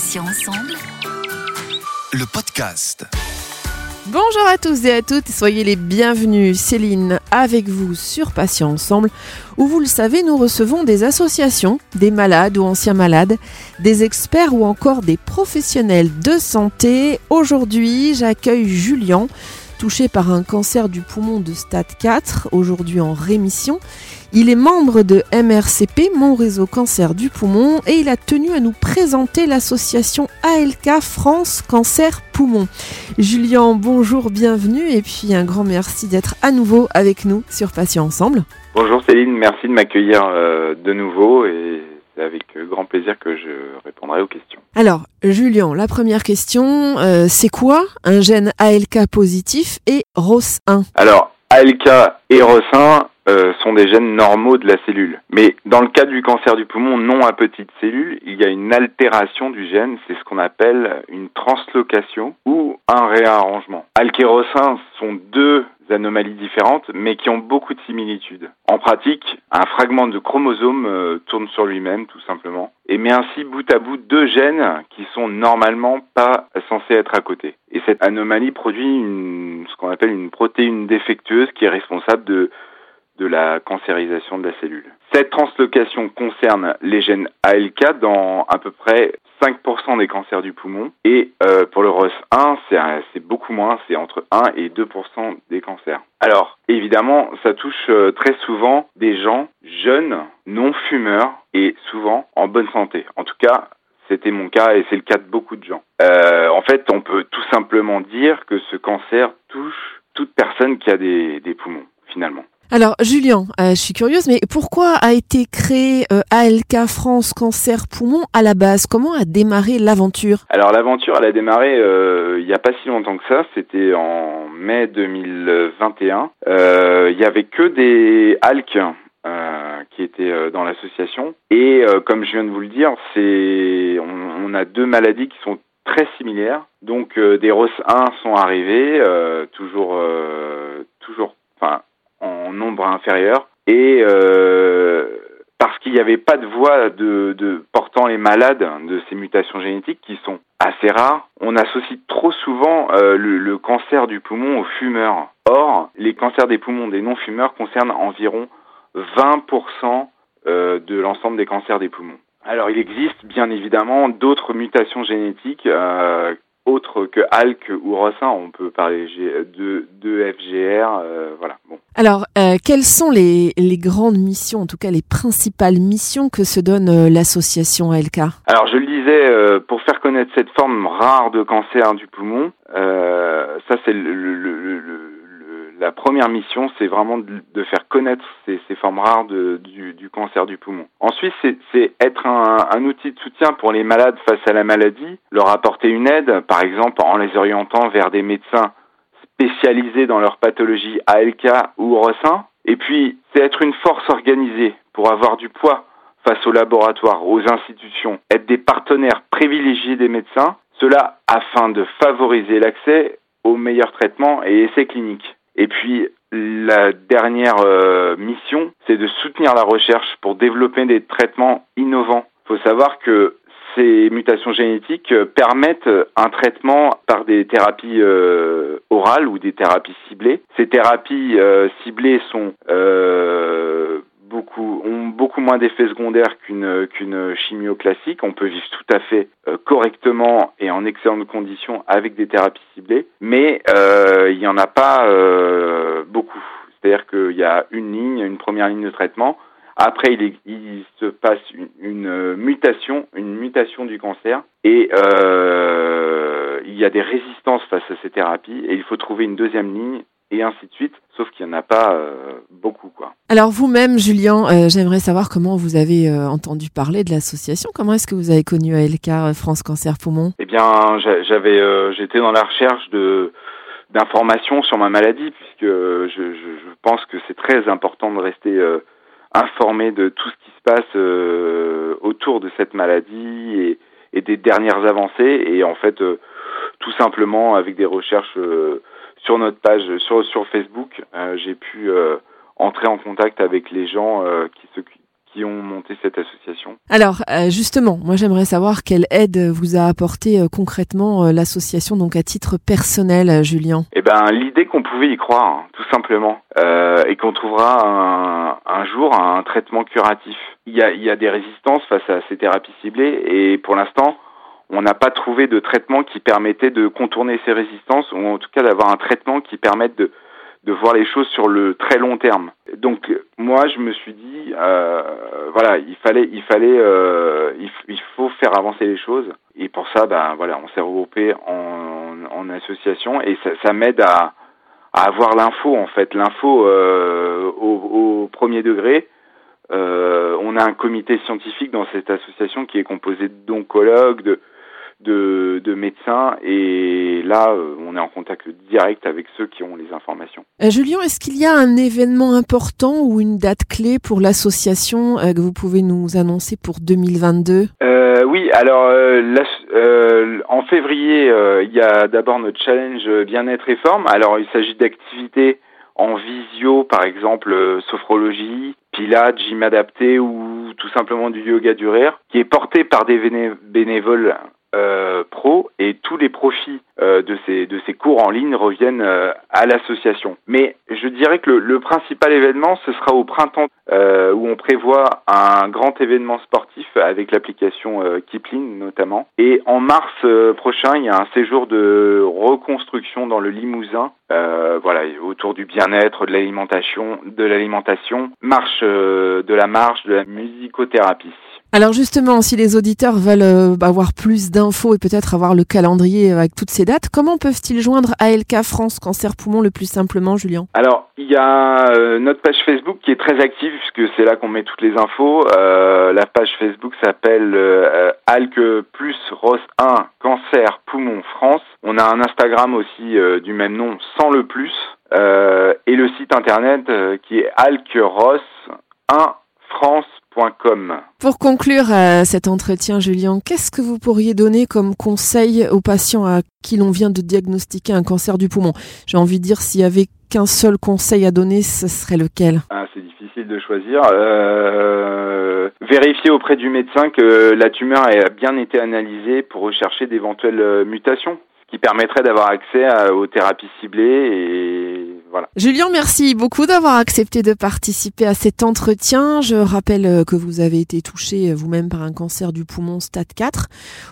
Patients ensemble. Le podcast. Bonjour à tous et à toutes, soyez les bienvenus. Céline avec vous sur Patients Ensemble, où vous le savez, nous recevons des associations, des malades ou anciens malades, des experts ou encore des professionnels de santé. Aujourd'hui, j'accueille Julien, touché par un cancer du poumon de stade 4, aujourd'hui en rémission. Il est membre de MRCP, mon réseau cancer du poumon, et il a tenu à nous présenter l'association ALK France Cancer Poumon. Julien, bonjour, bienvenue, et puis un grand merci d'être à nouveau avec nous sur Patients Ensemble. Bonjour Céline, merci de m'accueillir euh, de nouveau c'est avec euh, grand plaisir que je répondrai aux questions. Alors, Julien, la première question, euh, c'est quoi un gène ALK positif et ROS1 Alors, ALK et ROS1 euh, sont des gènes normaux de la cellule. Mais dans le cas du cancer du poumon non à petites cellules, il y a une altération du gène, c'est ce qu'on appelle une translocation ou un réarrangement. ALK et ROS1 sont deux anomalies différentes, mais qui ont beaucoup de similitudes. En pratique, un fragment de chromosome euh, tourne sur lui-même, tout simplement, et met ainsi bout à bout deux gènes qui sont normalement pas censés être à côté. Et cette anomalie produit une, ce qu'on appelle une protéine défectueuse qui est responsable de de la cancérisation de la cellule. Cette translocation concerne les gènes ALK dans à peu près 5% des cancers du poumon et euh, pour le ROS1 c'est beaucoup moins, c'est entre 1 et 2% des cancers. Alors évidemment ça touche euh, très souvent des gens jeunes, non fumeurs et souvent en bonne santé. En tout cas c'était mon cas et c'est le cas de beaucoup de gens. Euh, en fait on peut tout simplement dire que ce cancer touche toute personne qui a des, des poumons finalement. Alors Julien, euh, je suis curieuse, mais pourquoi a été créé euh, ALK France Cancer Poumon à la base? Comment a démarré l'aventure? Alors l'aventure, elle a démarré euh, il n'y a pas si longtemps que ça, c'était en mai 2021. Il y avait que des ALK qui étaient dans l'association. Et comme je viens de vous le dire, c'est on, on, a deux maladies qui sont très similaires. Donc des ROS1 sont arrivés, toujours, toujours, enfin en nombre inférieur et euh, parce qu'il n'y avait pas de voie de, de, portant les malades de ces mutations génétiques qui sont assez rares, on associe trop souvent euh, le, le, cancer du poumon aux fumeurs. Or, les cancers des poumons des non-fumeurs concernent environ 20% euh, de l'ensemble des cancers des poumons. Alors, il existe bien évidemment d'autres mutations génétiques euh, autre que ALK ou ROS1, on peut parler de, de FGR, euh, voilà. Bon. Alors, euh, quelles sont les, les, grandes missions, en tout cas les principales missions que se donne euh, l'association ALK Alors, je le disais, pour faire connaître cette forme rare de cancer du poumon, ça c'est le, le, le, la première mission, c'est vraiment de, faire connaître ces, formes rares de, du, cancer du poumon. Ensuite, c'est être un, un, outil de soutien pour les malades face à la maladie, leur apporter une aide, par exemple en les orientant vers des médecins spécialisés dans leur pathologie ALK ou ROS1. Et puis, c'est être une force organisée pour avoir du poids face aux laboratoires, aux institutions, être des partenaires privilégiés des médecins, cela afin de favoriser l'accès aux meilleurs traitements et essais cliniques. Et puis la dernière euh, mission, c'est de soutenir la recherche pour développer des traitements innovants. Il faut savoir que ces mutations génétiques permettent un traitement par des thérapies euh, orales ou des thérapies ciblées. Ces thérapies euh, ciblées sont euh, beaucoup ont beaucoup moins d'effets secondaires qu'une qu'une chimio classique. On peut vivre tout à fait euh, correctement et en excellentes conditions avec des thérapies ciblées, mais euh, il n'y en a pas euh, beaucoup. C'est-à-dire qu'il y a une ligne, une première ligne de traitement. Après, il, est, il se passe une, une, mutation, une mutation du cancer, et euh, il y a des résistances face à ces thérapies, et il faut trouver une deuxième ligne et ainsi de suite, sauf qu'il n'y en a pas euh, beaucoup. Quoi. Alors vous-même, Julien, euh, j'aimerais savoir comment vous avez euh, entendu parler de l'association. Comment est-ce que vous avez connu ALK France Cancer Poumon? Eh bien, j'avais, j'étais dans la recherche de d'informations sur ma maladie, puisque je, je, je pense que c'est très important de rester informé de tout ce qui se passe autour de cette maladie et, et, des dernières avancées. Et en fait, tout simplement avec des recherches sur notre page, sur, sur Facebook, euh, j'ai pu euh, entrer en contact avec les gens euh, qui qui ont monté cette association. Alors euh, justement, moi j'aimerais savoir quelle aide vous a apporté euh, concrètement euh, l'association, donc à titre personnel, Julien? Eh ben l'idée qu'on pouvait y croire, hein, tout simplement, et qu'on trouvera un, un, jour un traitement curatif. Il y a, il y a des résistances face à ces thérapies ciblées, et pour l'instant, on n'a pas trouvé de traitement qui permettait de contourner ces résistances, ou en tout cas d'avoir un traitement qui permette de de voir les choses sur le très long terme. Donc moi je me suis dit euh, voilà il fallait il fallait euh, il, faut faire avancer les choses et pour ça ben voilà on s'est regroupé en, en association et ça, ça m'aide à, à avoir l'info en fait l'info euh, au, au, premier degré. Euh, on a un comité scientifique dans cette association qui est composé d'oncologues, de, de, de, médecins et là euh, on est en contact direct avec ceux qui ont les informations. Euh, Julien, est-ce qu'il y a un événement important ou une date clé pour l'association euh, que vous pouvez nous annoncer pour 2022 euh, Oui, alors en février il y a d'abord notre challenge bien-être et forme. Alors il s'agit d'activités en visio, par exemple sophrologie, pilates, gym adapté ou tout simplement du yoga du rire, qui est porté par des bénévoles euh, pro et tous les profits euh, de ces de ces cours en ligne reviennent euh, à l'association. Mais je dirais que le, le, principal événement ce sera au printemps euh, où on prévoit un grand événement sportif avec l'application Kipling notamment. Et en mars prochain il y a un séjour de reconstruction dans le Limousin. voilà autour du bien-être, de l'alimentation, de l'alimentation, marche de la marche, de la musicothérapie. Alors justement, si les auditeurs veulent euh, avoir plus d'infos et peut-être avoir le calendrier avec toutes ces dates, comment peuvent-ils joindre ALK France Cancer Poumon le plus simplement, Julien? Alors, il y a euh, notre page Facebook qui est très active puisque c'est là qu'on met toutes les infos. Euh, la page Facebook s'appelle ALK plus ROS 1 Cancer Poumon France. On a un Instagram aussi du même nom sans le plus et le site internet qui est alkros 1 France pour conclure euh, cet entretien, Julien, qu'est-ce que vous pourriez donner comme conseil aux patients à qui l'on vient de diagnostiquer un cancer du poumon? J'ai envie de dire, s'il y avait qu'un seul conseil à donner, ce serait lequel? Ah, C'est difficile de choisir. Euh, vérifier auprès du médecin que la tumeur a bien été analysée pour rechercher d'éventuelles mutations, qui permettrait d'avoir accès aux thérapies ciblées et voilà. Julien, merci beaucoup d'avoir accepté de participer à cet entretien. Je rappelle euh, que vous avez été touché euh, vous-même par un cancer du poumon stade 4,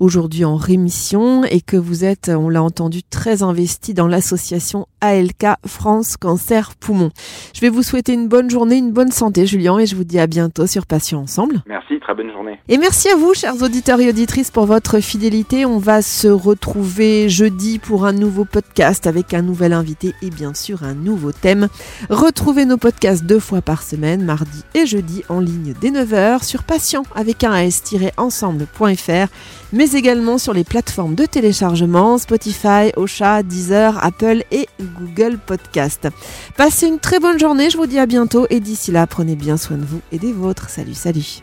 aujourd'hui en rémission, et que vous êtes, on l'a entendu, très investi dans l'association ALK France Cancer Poumon. Je vais vous souhaiter une bonne journée, une bonne santé, Julien, et je vous dis à bientôt sur Patient Ensemble. Merci, très bonne journée. Et merci à vous, chers auditeurs et auditrices, pour votre fidélité. On va se retrouver jeudi pour un nouveau podcast avec un nouvel invité et bien sûr un nouveau thème. Retrouvez nos podcasts deux fois par semaine, mardi et jeudi, en ligne dès 9h sur patient avec un s-ensemble.fr, mais également sur les plateformes de téléchargement Spotify, Ocha, Deezer, Apple et Google Podcast. Passez une très bonne journée, je vous dis à bientôt et d'ici là, prenez bien soin de vous et des vôtres. Salut, salut.